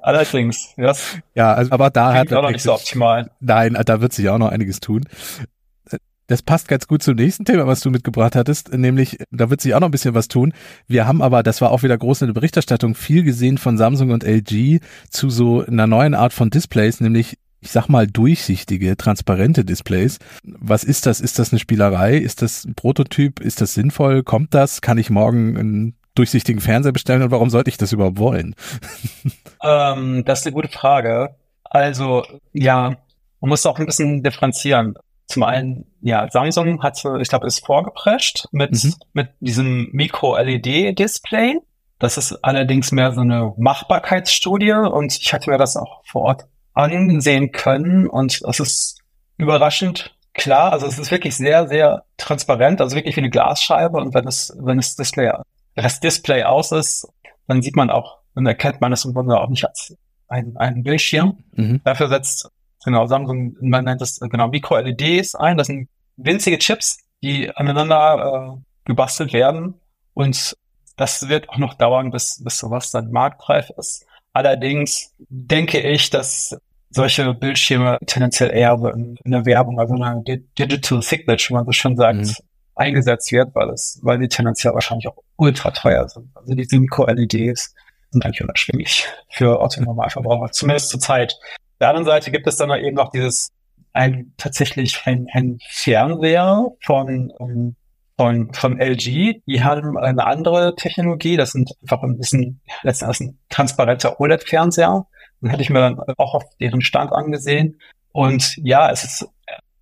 Allerdings, yes. Ja, also, aber da hat er. auch noch nicht so optimal. Nein, da wird sich auch noch einiges tun. Das passt ganz gut zum nächsten Thema, was du mitgebracht hattest, nämlich, da wird sich auch noch ein bisschen was tun. Wir haben aber, das war auch wieder groß in der Berichterstattung, viel gesehen von Samsung und LG zu so einer neuen Art von Displays, nämlich ich sag mal, durchsichtige, transparente Displays. Was ist das? Ist das eine Spielerei? Ist das ein Prototyp? Ist das sinnvoll? Kommt das? Kann ich morgen einen durchsichtigen Fernseher bestellen und warum sollte ich das überhaupt wollen? Ähm, das ist eine gute Frage. Also, ja, man muss auch ein bisschen differenzieren. Zum einen, ja, Samsung hat, ich glaube, ist vorgeprescht mit, mhm. mit diesem Micro-LED-Display. Das ist allerdings mehr so eine Machbarkeitsstudie und ich hatte mir das auch vor Ort ansehen können und das ist überraschend klar. Also es ist wirklich sehr, sehr transparent, also wirklich wie eine Glasscheibe und wenn es, wenn das Display, das Display aus ist, dann sieht man auch, dann erkennt man es im Grunde auch nicht als ein, ein Bildschirm. Mhm. Dafür setzt genau Samsung, man nennt das genau Micro-LEDs ein. Das sind winzige Chips, die aneinander äh, gebastelt werden und das wird auch noch dauern, bis, bis sowas dann marktreif ist. Allerdings denke ich, dass solche Bildschirme tendenziell eher in, der Werbung, also in einer Digital Signature, wie man so schon sagt, mhm. Eingesetzt wird, weil es, weil die tendenziell wahrscheinlich auch ultra teuer sind. Also diese Mikro-LEDs sind eigentlich unerschwinglich für Autonormalverbraucher, zumindest zur Zeit. Auf der anderen Seite gibt es dann eben noch dieses ein tatsächlich ein, ein Fernseher von um, von, von LG. Die haben eine andere Technologie. Das sind einfach ein bisschen, letztendlich ein transparenter OLED-Fernseher. Den hätte ich mir dann auch auf deren Stand angesehen. Und ja, es ist,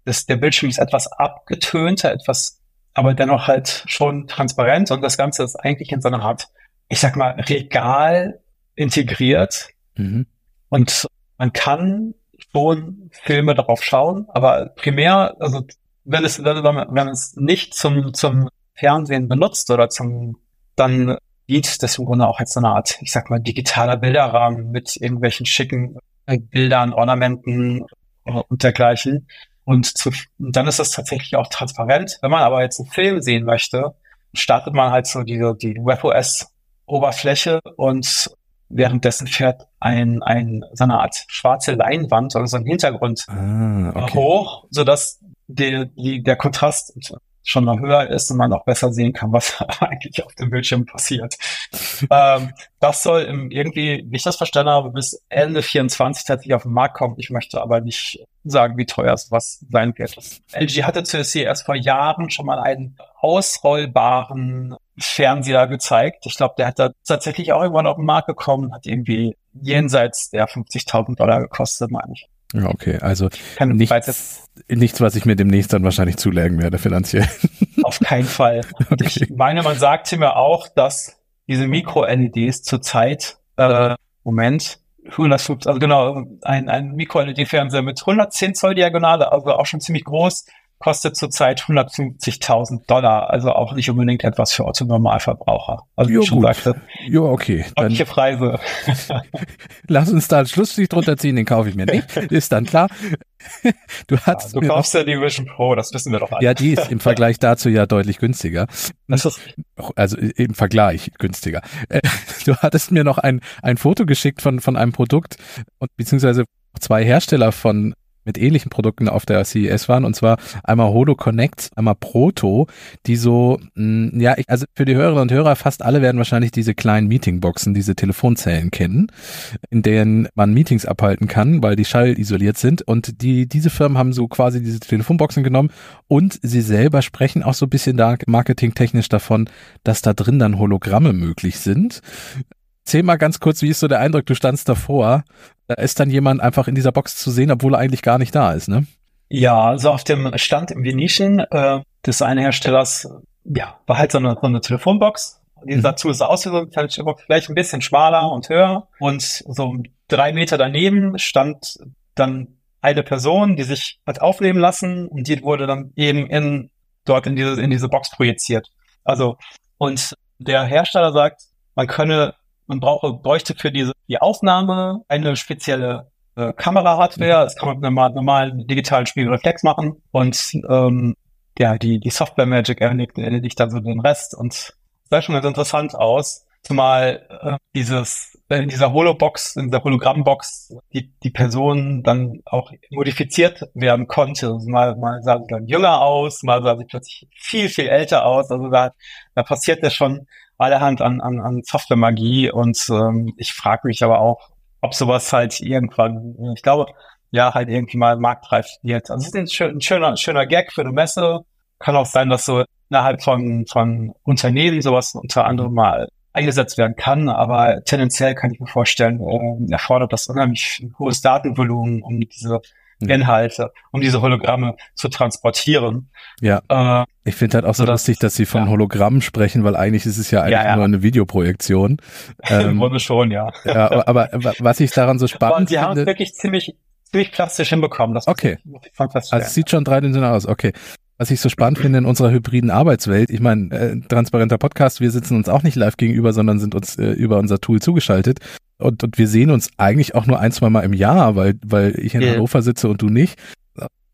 das, der Bildschirm ist etwas abgetönter, etwas, aber dennoch halt schon transparent. Und das Ganze ist eigentlich in so einer Art, ich sag mal, Regal integriert. Mhm. Und man kann schon Filme darauf schauen, aber primär, also wenn es, wenn es nicht zum, zum Fernsehen benutzt oder zum, dann dient das im Grunde auch als so eine Art, ich sag mal, digitaler Bilderrahmen mit irgendwelchen schicken Bildern, Ornamenten und dergleichen. Und, zu, und dann ist das tatsächlich auch transparent. Wenn man aber jetzt einen Film sehen möchte, startet man halt so die, die WebOS-Oberfläche und währenddessen fährt ein, ein, so eine Art schwarze Leinwand oder so ein Hintergrund ah, okay. hoch, sodass der, die, der Kontrast schon mal höher ist und man auch besser sehen kann, was (laughs) eigentlich auf dem Bildschirm passiert. (laughs) ähm, das soll im, irgendwie, wie ich das verstanden habe, bis Ende 24 tatsächlich auf den Markt kommen. Ich möchte aber nicht sagen, wie teuer es was sein wird. LG hatte zu erst vor Jahren schon mal einen ausrollbaren Fernseher gezeigt. Ich glaube, der hat da tatsächlich auch irgendwann auf den Markt gekommen, hat irgendwie jenseits der 50.000 Dollar gekostet, meine ich. Ja, okay. Also nichts, nichts, was ich mir demnächst dann wahrscheinlich zulegen werde finanziell. (laughs) Auf keinen Fall. Okay. Ich meine, man sagte mir auch, dass diese Mikro-LEDs zurzeit, äh, Moment, 150, also genau, ein, ein Mikro-LED-Fernseher mit 110 Zoll Diagonale, also auch schon ziemlich groß, kostet zurzeit 150.000 Dollar, also auch nicht unbedingt etwas für Otto-Normalverbraucher. Also jo, wie schon gut. sagte. Jo, okay. Dann Preise. (laughs) Lass uns da einen Schlussstrich drunter ziehen, den kaufe ich mir nicht. Ist dann klar. (laughs) Du, hast ja, du kaufst ja die Vision Pro, das wissen wir doch alle. Ja, die ist im Vergleich (laughs) dazu ja deutlich günstiger. Also im Vergleich günstiger. Äh, du hattest mir noch ein, ein Foto geschickt von, von einem Produkt und beziehungsweise zwei Hersteller von mit ähnlichen Produkten auf der CES waren und zwar einmal Holo Connect, einmal Proto, die so, mh, mm, ja, ich, also für die Hörerinnen und Hörer, fast alle werden wahrscheinlich diese kleinen Meetingboxen, diese Telefonzellen kennen, in denen man Meetings abhalten kann, weil die schallisoliert sind. Und die, diese Firmen haben so quasi diese Telefonboxen genommen und sie selber sprechen auch so ein bisschen da marketingtechnisch davon, dass da drin dann Hologramme möglich sind. Erzähl mal ganz kurz, wie ist so der Eindruck, du standst davor, da ist dann jemand einfach in dieser Box zu sehen, obwohl er eigentlich gar nicht da ist, ne? Ja, also auf dem Stand im Venetian äh, des einen Herstellers, ja, war halt so eine, so eine Telefonbox. Die mhm. dazu ist aus wie so eine Telefonbox, vielleicht ein bisschen schmaler und höher. Und so drei Meter daneben stand dann eine Person, die sich hat aufnehmen lassen und die wurde dann eben in, dort in diese, in diese Box projiziert. Also, und der Hersteller sagt, man könne man brauche, bräuchte für diese die Aufnahme eine spezielle äh, Kamera-Hardware. Das kann man mit einem normalen digitalen Spiegelreflex machen. Und ähm, ja, die, die Software Magic erledigt, erledigt dann so den Rest. Und sah schon ganz interessant aus. Zumal äh, dieses in dieser Holobox, in dieser Hologrammbox, die, die Person dann auch modifiziert werden konnte. Also mal, mal sah sie dann jünger aus, mal sah sie plötzlich viel, viel älter aus. Also da, da passiert ja schon allerhand an, an, an Software-Magie und ähm, ich frage mich aber auch, ob sowas halt irgendwann, ich glaube, Jahr halt irgendwie mal marktreif wird. Also es ist ein schöner, schöner Gag für eine Messe. Kann auch sein, dass so innerhalb von, von Unternehmen sowas unter anderem mal eingesetzt werden kann, aber tendenziell kann ich mir vorstellen, äh, erfordert das unheimlich hohes Datenvolumen, um diese Inhalte, um diese Hologramme zu transportieren. Ja. Äh, ich finde halt auch so lustig, dass sie von ja. Hologrammen sprechen, weil eigentlich ist es ja eigentlich ja, ja. nur eine Videoprojektion. (laughs) Ähm, Im Grunde schon, ja. Ja, aber, aber was ich daran so spannend aber die finde. Die haben es wirklich ziemlich, ziemlich plastisch hinbekommen. Das okay. Also es sieht schon dreidimensional aus, okay. Was ich so spannend finde in unserer hybriden Arbeitswelt, ich meine, äh, transparenter Podcast, wir sitzen uns auch nicht live gegenüber, sondern sind uns äh, über unser Tool zugeschaltet. Und, und wir sehen uns eigentlich auch nur ein, zwei Mal im Jahr, weil, weil ich in yeah. Hannover sitze und du nicht.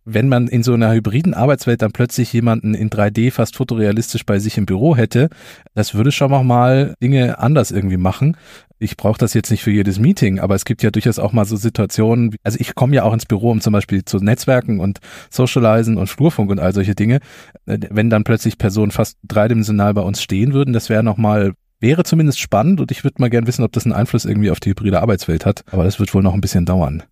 Wenn man in so einer hybriden Arbeitswelt dann plötzlich jemanden in 3D fast fotorealistisch bei sich im Büro hätte, das würde schon noch mal Dinge anders irgendwie machen. Ich brauche das jetzt nicht für jedes Meeting, aber es gibt ja durchaus auch mal so Situationen, also ich komme ja auch ins Büro, um zum Beispiel zu Netzwerken und Socializen und Flurfunk und all solche Dinge. Wenn dann plötzlich Personen fast dreidimensional bei uns stehen würden, das wäre noch mal wäre zumindest spannend und ich würde mal gern wissen, ob das einen Einfluss irgendwie auf die hybride Arbeitswelt hat. Aber das wird wohl noch ein bisschen dauern.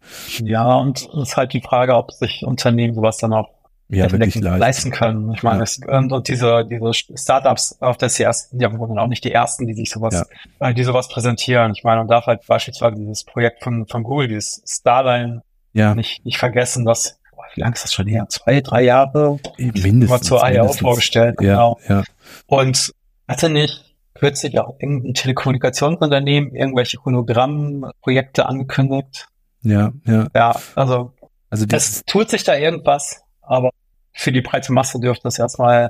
Ja, und es ist halt die Frage, ob sich Unternehmen sowas dann auch ja, wirklich leisten. leisten können. Ich meine, ja. es, und, und diese, diese Startups auf der CS sind ja auch nicht die ersten, die sich sowas, ja. äh, die sowas präsentieren. Ich meine, man darf halt beispielsweise dieses Projekt von, von Google, dieses Starline, ja. nicht, nicht vergessen, was wie lange ist das schon her? Zwei, drei Jahre? Mindestens. Mal zur IO vorgestellt. Ja, genau. ja. Und hatte nicht kürzlich auch irgendein Telekommunikationsunternehmen irgendwelche Hologrammprojekte angekündigt. Ja, ja. Ja, also, also es tut sich da irgendwas, aber für die breite Masse dürfte das erstmal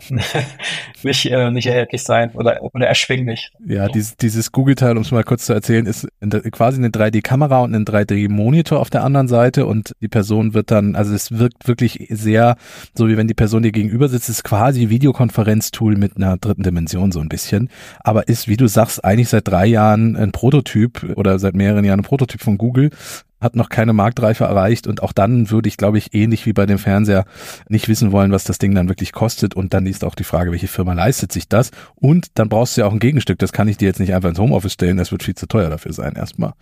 (laughs) nicht, äh, nicht erhältlich sein oder, oder erschwinglich. Ja, dieses, dieses Google-Teil, um es mal kurz zu erzählen, ist quasi eine 3D-Kamera und ein 3D-Monitor auf der anderen Seite und die Person wird dann, also es wirkt wirklich sehr, so wie wenn die Person dir gegenüber sitzt, ist quasi Videokonferenz-Tool mit einer dritten Dimension so ein bisschen, aber ist, wie du sagst, eigentlich seit drei Jahren ein Prototyp oder seit mehreren Jahren ein Prototyp von Google hat noch keine Marktreife erreicht und auch dann würde ich, glaube ich, ähnlich wie bei dem Fernseher nicht wissen wollen, was das Ding dann wirklich kostet und dann ist auch die Frage, welche Firma leistet sich das und dann brauchst du ja auch ein Gegenstück, das kann ich dir jetzt nicht einfach ins Homeoffice stellen, das wird viel zu teuer dafür sein erstmal.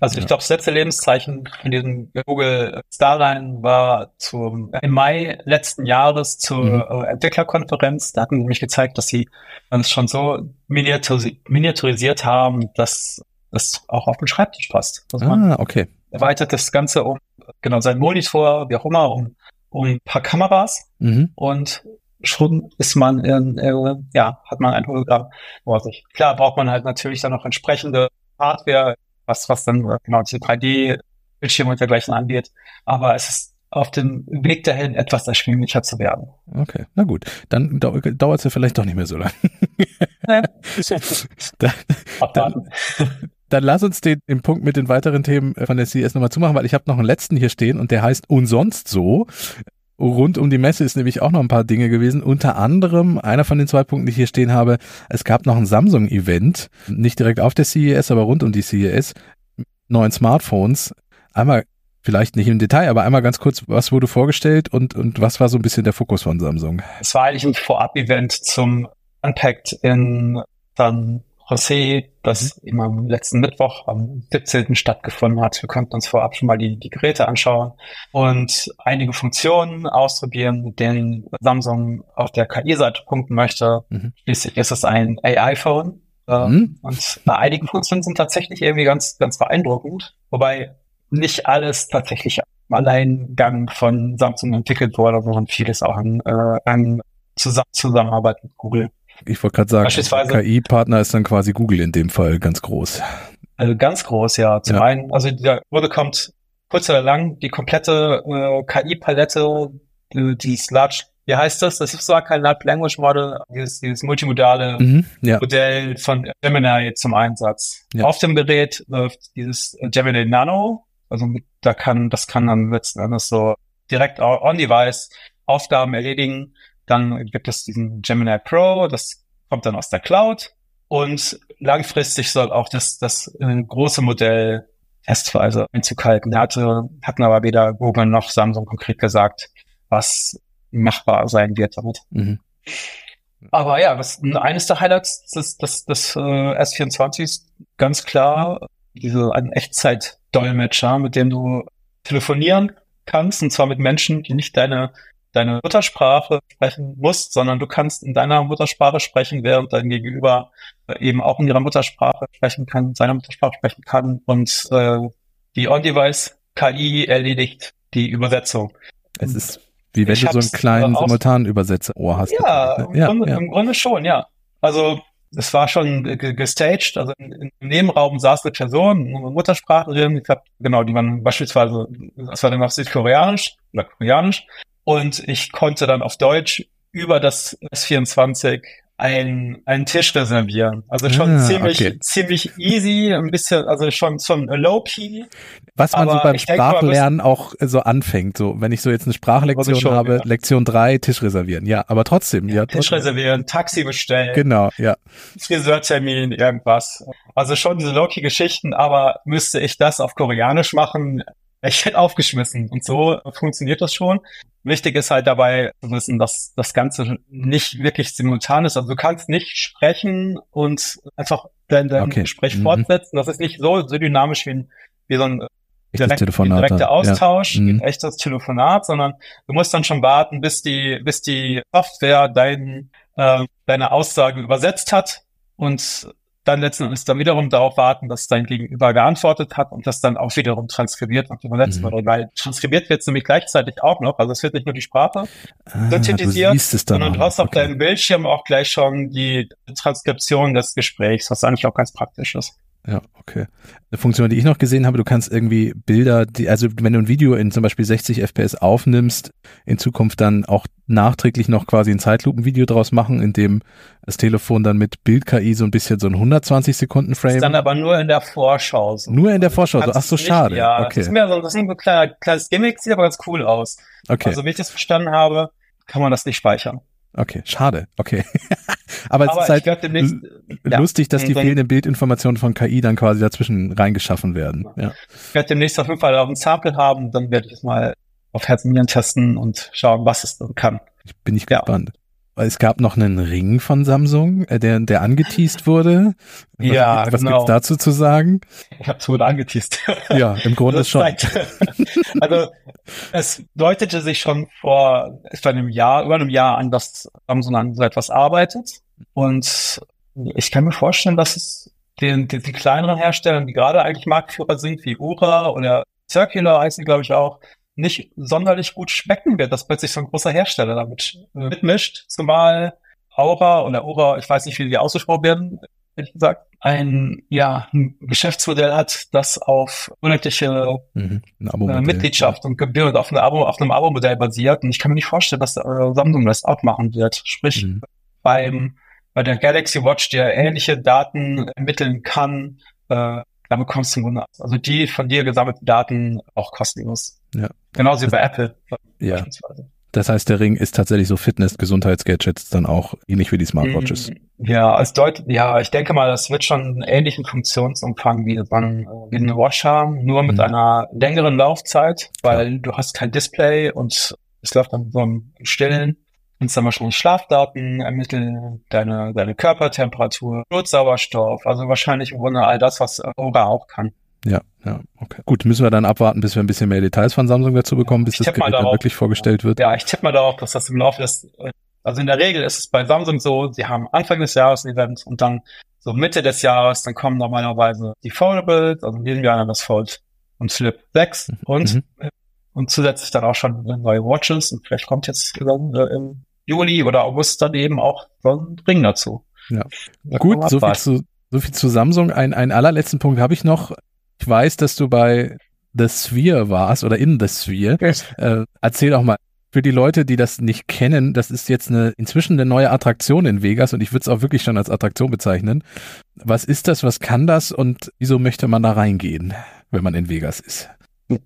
Also ich ja. glaube, das letzte Lebenszeichen von diesem Google Starline war zum, im Mai letzten Jahres zur mhm. Entwicklerkonferenz, da hatten nämlich gezeigt, dass sie es schon so miniaturisiert haben, dass das auch auf den Schreibtisch passt. ah, okay erweitert das Ganze um genau seinen Monitor, wie auch immer, um, um ein paar Kameras mhm. und schon ist man in, äh, ja, hat man ein Hologramm vor sich. Klar braucht man halt natürlich dann noch entsprechende Hardware, was, was dann genau diese 3D-Bildschirme und dergleichen angeht. Aber es ist auf dem Weg dahin etwas erschwinglicher zu werden. Okay, na gut. Dann dauert es ja vielleicht doch nicht mehr so lange. (laughs) Dann, dann, dann lass uns den, den Punkt mit den weiteren Themen von der CES nochmal zumachen, weil ich habe noch einen letzten hier stehen und der heißt Und sonst so. Rund um die Messe ist nämlich auch noch ein paar Dinge gewesen. Unter anderem, einer von den zwei Punkten, die ich hier stehen habe, es gab noch ein Samsung-Event, nicht direkt auf der CES, aber rund um die CES, neuen Smartphones. Einmal, vielleicht nicht im Detail, aber einmal ganz kurz, was wurde vorgestellt und, und was war so ein bisschen der Fokus von Samsung? Es war eigentlich ein Vorab-Event zum Unpacked in San José, das immer am letzten Mittwoch, am 17. stattgefunden hat. Wir konnten uns vorab schon mal die, die Geräte anschauen und einige Funktionen ausprobieren, mit denen Samsung auf der KI-Seite punkten möchte. Mhm. Schließlich ist es ein AI-Phone. Äh, mhm. Und bei einigen Funktionen sind tatsächlich irgendwie ganz, ganz beeindruckend. Wobei nicht alles tatsächlich im Alleingang von Samsung entwickelt wurde, sondern vieles auch an, äh, an Zusammenarbeit mit Google ich wollte gerade sagen, KI-Partner ist dann quasi Google in dem Fall ganz groß. Also ganz groß, ja. Zum ja. einen, also der wurde kommt kurz oder lang die komplette äh, KI-Palette, die, die ist large, wie heißt das? Das ist zwar kein Large Language Model, dieses, dieses multimodale mhm, ja. Modell von Gemini zum Einsatz. Ja. Auf dem Gerät läuft dieses Gemini Nano, also da kann, das kann dann letzten Endes so direkt on-device Aufgaben erledigen. Dann gibt es diesen Gemini Pro, das kommt dann aus der Cloud. Und langfristig soll auch das, das äh, große Modell testweise Einzug halten. Da hatte, hatten aber weder Google noch Samsung konkret gesagt, was machbar sein wird damit. Mhm. Aber ja, was, eines der Highlights des, des, des äh, S24 ist ganz klar diese ein Echtzeit-Dolmetscher, mit dem du telefonieren kannst, und zwar mit Menschen, die nicht deine deine Muttersprache sprechen musst, sondern du kannst in deiner Muttersprache sprechen, während dein Gegenüber eben auch in ihrer Muttersprache sprechen kann, seiner Muttersprache sprechen kann und äh, die On-Device KI erledigt die Übersetzung. Es ist wie wenn ich du so einen kleinen Simultanübersetzer-Ohr hast. Ja, im, ja, Grunde, ja. im Grunde schon, ja. Also es war schon gestaged, also im Nebenraum saß eine Person, eine Muttersprachlerin, ich glaube, genau, die waren beispielsweise, das war dann auf Südkoreanisch oder Koreanisch und ich konnte dann auf Deutsch über das S24 ein, einen Tisch reservieren. Also schon ah, ziemlich, okay. ziemlich easy, ein bisschen, also schon, schon low-key. Was man so beim Sprachlernen auch so anfängt, so, wenn ich so jetzt eine Sprachlektion schon, habe, ja. Lektion 3, Tisch reservieren. Ja, aber trotzdem, ja. ja Tisch reservieren, Taxi bestellen. Genau, ja. Friseurtermin, irgendwas. Also schon diese low-key Geschichten, aber müsste ich das auf Koreanisch machen, ich hätte aufgeschmissen. Und so funktioniert das schon. Wichtig ist halt dabei zu wissen, dass das Ganze nicht wirklich simultan ist. Also du kannst nicht sprechen und einfach dein, dein okay. Gespräch mhm. fortsetzen. Das ist nicht so, so dynamisch wie, ein, wie so ein direkt, direkter Austausch, ja. mhm. echtes Telefonat, sondern du musst dann schon warten, bis die, bis die Software dein, äh, deine Aussage übersetzt hat und dann letzten Endes dann wiederum darauf warten, dass dein Gegenüber geantwortet hat und das dann auch wiederum transkribiert und übersetzt mhm. wird. Weil transkribiert wird nämlich gleichzeitig auch noch, also es wird nicht nur die Sprache ah, synthetisiert, sondern du hast auf okay. deinem Bildschirm auch gleich schon die Transkription des Gesprächs, was eigentlich auch ganz praktisch ist. Ja, okay. Eine Funktion, die ich noch gesehen habe, du kannst irgendwie Bilder, die, also wenn du ein Video in zum Beispiel 60 FPS aufnimmst, in Zukunft dann auch nachträglich noch quasi ein Zeitlupenvideo draus machen, in dem das Telefon dann mit Bild-KI so ein bisschen so ein 120 Sekunden Frame. Ist dann aber nur in der Vorschau. So. Nur in der Vorschau, so. ach so, schade. Ja, okay. das ist mehr so, das ist ein kleiner, kleines Gimmick, sieht aber ganz cool aus. Okay. Also, wie ich das verstanden habe, kann man das nicht speichern. Okay, schade. Okay. (laughs) Aber, Aber es ist halt demnächst, lustig, dass die fehlenden Bildinformationen von KI dann quasi dazwischen reingeschaffen werden. Ja. Ich werde demnächst auf jeden Fall auch ein Sample haben, dann werde ich es mal auf Herz und Nieren testen und schauen, was es dann kann. Ich bin nicht ja. gespannt. Es gab noch einen Ring von Samsung, äh, der, der angeteased wurde. Was, ja, was genau. gibt's dazu zu sagen? Ich habe es wurde angeteased. Ja, im Grunde schon. (laughs) also es deutete sich schon vor etwa einem Jahr, über einem Jahr an, dass Samsung an so etwas arbeitet. Und ich kann mir vorstellen, dass es den, den, die kleineren Herstellern, die gerade eigentlich Marktführer sind, wie Ura oder Circular heißen die, glaube ich, auch, nicht sonderlich gut schmecken wird, dass plötzlich so ein großer Hersteller damit mitmischt. Zumal Aura oder Aura, ich weiß nicht, wie die ausgesprochen werden, ehrlich gesagt, ein, ja, ein Geschäftsmodell hat, das auf monatliche mhm, äh, Mitgliedschaft und Gebühr auf, eine Abo, auf einem Abo-Modell basiert. Und ich kann mir nicht vorstellen, dass äh, Samsung das auch machen wird. Sprich, mhm. beim, bei der Galaxy Watch, der ähnliche Daten ermitteln kann, äh, da bekommst du im Grunde, also die von dir gesammelten Daten auch kostenlos. Ja. Genauso wie bei Apple. Ja. Das heißt, der Ring ist tatsächlich so Fitness, Gesundheitsgadgets dann auch ähnlich wie die Smartwatches. Mm, ja, als Deut ja, ich denke mal, das wird schon einen ähnlichen Funktionsumfang wie, dann, wie eine Watch haben, nur mit mhm. einer längeren Laufzeit, weil ja. du hast kein Display und es läuft dann so im Stillen kannst dann wahrscheinlich Schlafdaten ermitteln, deine, deine Körpertemperatur, Blutsauerstoff, also wahrscheinlich im Grunde all das, was Aura auch kann. Ja, ja, okay. Gut, müssen wir dann abwarten, bis wir ein bisschen mehr Details von Samsung dazu bekommen, bis ich das Gerät darauf, wirklich vorgestellt wird. Ja, ich tippe mal darauf, dass das im Laufe des, also in der Regel ist es bei Samsung so, sie haben Anfang des Jahres ein Event und dann so Mitte des Jahres, dann kommen normalerweise die Foldables, also in diesem Jahr dann das Fold und Flip 6 mhm. und, mhm. und zusätzlich dann auch schon neue Watches und vielleicht kommt jetzt dann, äh, im Juli oder August dann eben auch so ein Ring dazu. Ja. Da Gut, so viel, zu, so viel zu Samsung. Ein, einen allerletzten Punkt habe ich noch. Ich weiß, dass du bei The Sphere warst oder in The Sphere. Yes. Äh, erzähl doch mal, für die Leute, die das nicht kennen, das ist jetzt eine inzwischen eine neue Attraktion in Vegas und ich würde es auch wirklich schon als Attraktion bezeichnen. Was ist das, was kann das und wieso möchte man da reingehen, wenn man in Vegas ist?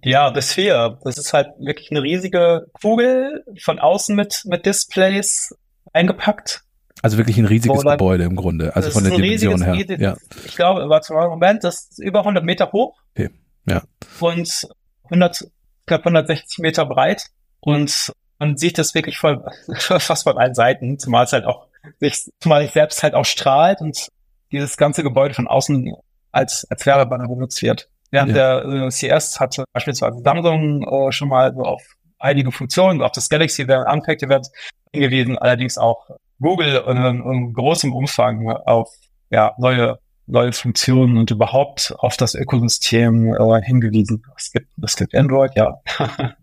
Ja, The Sphere. Das ist halt wirklich eine riesige Kugel von außen mit, mit Displays eingepackt. Also wirklich ein riesiges Gebäude im Grunde, also von der Dimension her. Ja. Ich glaube, war zum Moment, das ist über 100 Meter hoch. Okay. Ja. Und 100, ich glaube 160 Meter breit. Und man sieht das wirklich voll, (laughs) fast von allen Seiten, zumal es halt auch sich, zumal es selbst halt auch strahlt und dieses ganze Gebäude von außen als, als Werbebanner benutzt wird. Während ja. der äh, CS hatte beispielsweise Samsung äh, schon mal so auf einige Funktionen, auf das Galaxy Unpacked Event hingewiesen, allerdings auch Google in, in großem Umfang auf ja, neue neue Funktionen und überhaupt auf das Ökosystem äh, hingewiesen. Es gibt, es gibt Android, ja. (laughs)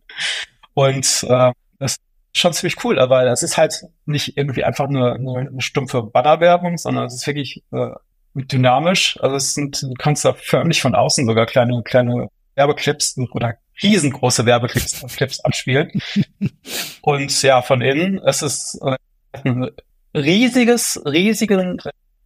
und äh, das ist schon ziemlich cool, weil es ist halt nicht irgendwie einfach nur, nur eine stumpfe Bannerwerbung, sondern es ist wirklich äh, dynamisch. Also es sind, du kannst da förmlich von außen sogar kleine, kleine Werbeclips oder riesengroße Werbeclips Clips abspielen. (laughs) Und ja, von innen, es ist äh, ein riesiges, riesigen,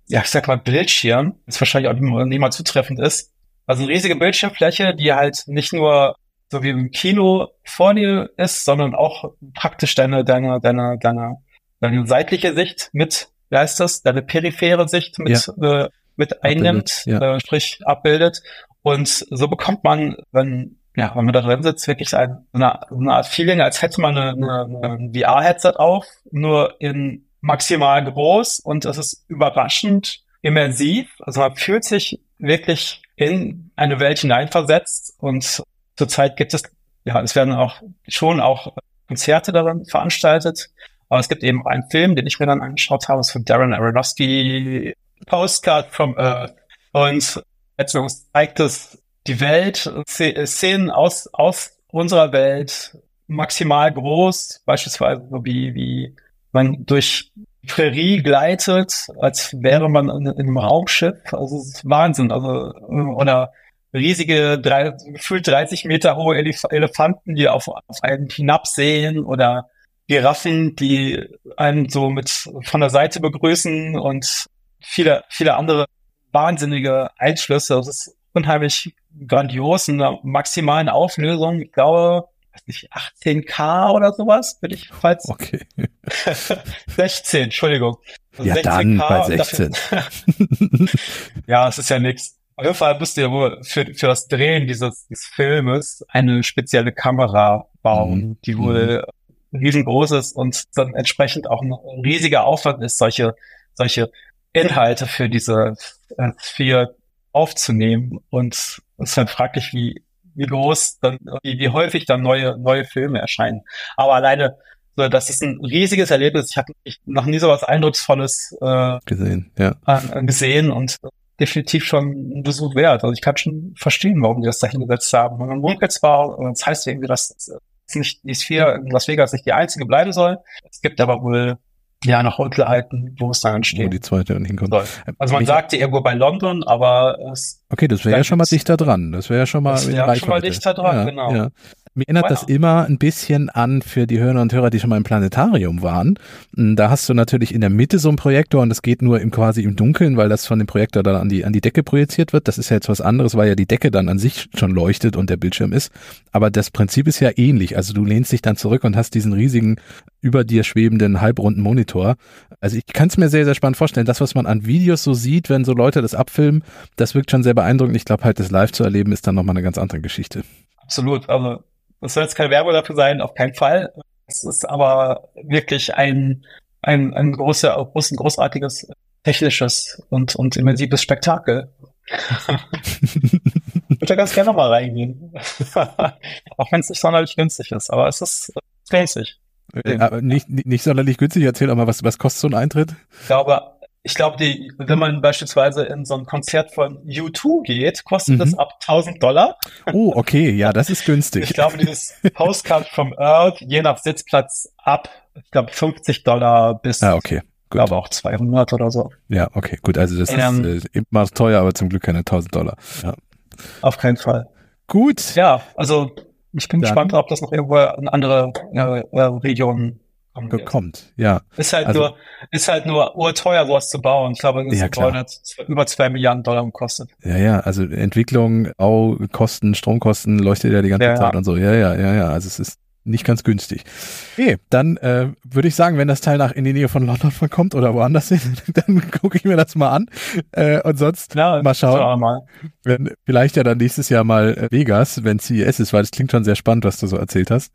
ja, ich sag mal Bildschirm, das wahrscheinlich auch nicht, nicht mal zutreffend ist. Also eine riesige Bildschirmfläche, die halt nicht nur so wie im Kino vor dir ist, sondern auch praktisch deine, deine, deine, deine, deine seitliche Sicht mit, wie heißt das, deine periphere Sicht mit, ja. äh, mit einnimmt, ja. äh, sprich abbildet. Und so bekommt man, wenn ja, wenn man da drin sitzt, wirklich ein, eine, eine Art Feeling, als hätte man eine, eine, ein VR-Headset auf, nur in maximal groß und es ist überraschend immersiv. Also man fühlt sich wirklich in eine Welt hineinversetzt und zurzeit gibt es, ja, es werden auch schon auch Konzerte darin veranstaltet. Aber es gibt eben einen Film, den ich mir dann angeschaut habe, ist von Darren Aronofsky, Postcard from Earth. Und letztens zeigt es die Welt, Szenen aus, aus unserer Welt maximal groß, beispielsweise so wie, wie man durch Prärie gleitet, als wäre man in, in einem Raumschiff. Also es ist Wahnsinn. Also, oder riesige, drei, gefühlt 30 Meter hohe Elef Elefanten, die auf, auf einen hinabsehen oder Giraffen, die einen so mit von der Seite begrüßen und viele, viele andere wahnsinnige Einschlüsse. Das ist unheimlich grandios in einer maximalen Auflösung. Ich glaube, weiß nicht, 18K oder sowas, würde ich falls. Okay. (laughs) 16, Entschuldigung. Also ja, 16K dann bei 16. (laughs) ja, es ist ja nichts. Auf jeden Fall müsst ihr wohl für, für das Drehen dieses, dieses Filmes eine spezielle Kamera bauen, mhm. die wohl mhm. Riesengroß ist und dann entsprechend auch ein riesiger Aufwand ist, solche, solche Inhalte für diese äh, vier aufzunehmen. Und es ist halt fraglich, wie, wie groß dann, wie, wie häufig dann neue, neue Filme erscheinen. Aber alleine, so, das ist ein riesiges Erlebnis. Ich habe noch nie so was Eindrucksvolles äh, gesehen, ja. Äh, gesehen und definitiv schon ein Besuch wert. Also ich kann schon verstehen, warum die das da hingesetzt haben. Und man munkelt zwar, das heißt irgendwie, dass die Sphere in Las Vegas nicht die einzige bleiben soll. Es gibt aber wohl ja, nach Hotelhalten, wo es dann entsteht. Wo die zweite hinkommt. Soll. Also man sagte irgendwo bei London, aber es Okay, das wäre ja schon mal dichter dran. Das wäre ja schon mal das ja schon mal dichter dran, ja, genau. Ja. Mir erinnert wow. das immer ein bisschen an für die Hörer und Hörer, die schon mal im Planetarium waren. Hm, da hast du natürlich in der Mitte so einen Projektor und das geht nur im quasi im Dunkeln, weil das von dem Projektor dann an die, an die Decke projiziert wird. Das ist ja jetzt was anderes, weil ja die Decke dann an sich schon leuchtet und der Bildschirm ist. Aber das Prinzip ist ja ähnlich. Also du lehnst dich dann zurück und hast diesen riesigen über dir schwebenden halbrunden Monitor. Also ich kann es mir sehr, sehr spannend vorstellen. Das, was man an Videos so sieht, wenn so Leute das abfilmen, das wirkt schon sehr beeindruckend. Ich glaube halt, das live zu erleben ist dann nochmal eine ganz andere Geschichte. Absolut. Also das soll jetzt keine Werbung dafür sein, auf keinen Fall. Es ist aber wirklich ein, ein, ein großer, groß, großartiges technisches und, und immersives Spektakel. ich würde ganz gerne nochmal reingehen. (laughs) Auch wenn es nicht sonderlich günstig ist, aber es ist, sich. Äh, nicht, nicht sonderlich günstig, erzähl aber, was, was kostet so ein Eintritt? Ich glaube, ich glaube, die, wenn man beispielsweise in so ein Konzert von U2 geht, kostet mhm. das ab 1000 Dollar. Oh, okay, ja, das ist günstig. ich glaube, dieses Postcard from Earth, je nach Sitzplatz ab, ich glaube, 50 Dollar bis, ah, okay. Gut. glaube auch 200 oder so. Ja, okay, gut, also das ähm, ist äh, immer teuer, aber zum Glück keine 1000 Dollar. Ja. Auf keinen Fall. Gut. Ja, also ich bin Dann. gespannt, ob das noch irgendwo in andere äh, Regionen kommt, ja. Ist halt also, nur, ist halt nur urteuer, sowas zu bauen. Ich glaube, das ja, hat über zwei Milliarden Dollar gekostet. Ja, ja, also Entwicklung, Kosten, Stromkosten leuchtet ja die ganze ja, Zeit ja. und so. Ja, ja, ja, ja. Also es ist nicht ganz günstig. Okay, dann äh, würde ich sagen, wenn das Teil nach in die Nähe von London kommt oder woanders hin, (laughs) dann gucke ich mir das mal an. Äh, und sonst ja, mal schauen. Mal. Wenn, vielleicht ja dann nächstes Jahr mal äh, Vegas, wenn CES ist, weil das klingt schon sehr spannend, was du so erzählt hast.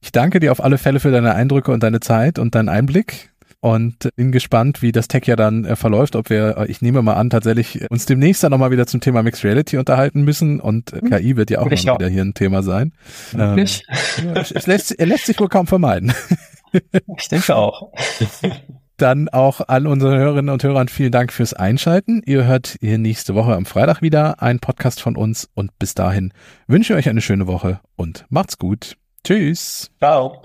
Ich danke dir auf alle Fälle für deine Eindrücke und deine Zeit und deinen Einblick. und bin gespannt, wie das Tech ja dann äh, verläuft, ob wir, äh, ich nehme mal an, tatsächlich uns demnächst dann nochmal wieder zum Thema Mixed Reality unterhalten müssen und äh, hm. KI wird ja auch noch wieder hier ein Thema sein. Ähm, es, lässt, er lässt sich wohl kaum vermeiden. (laughs) ich denke auch. (laughs) Dann auch all unseren Hörerinnen und Hörern vielen Dank fürs Einschalten. Ihr hört hier nächste Woche am Freitag wieder einen Podcast von uns und bis dahin wünsche ich euch eine schöne Woche und macht's gut. Tschüss. Ciao.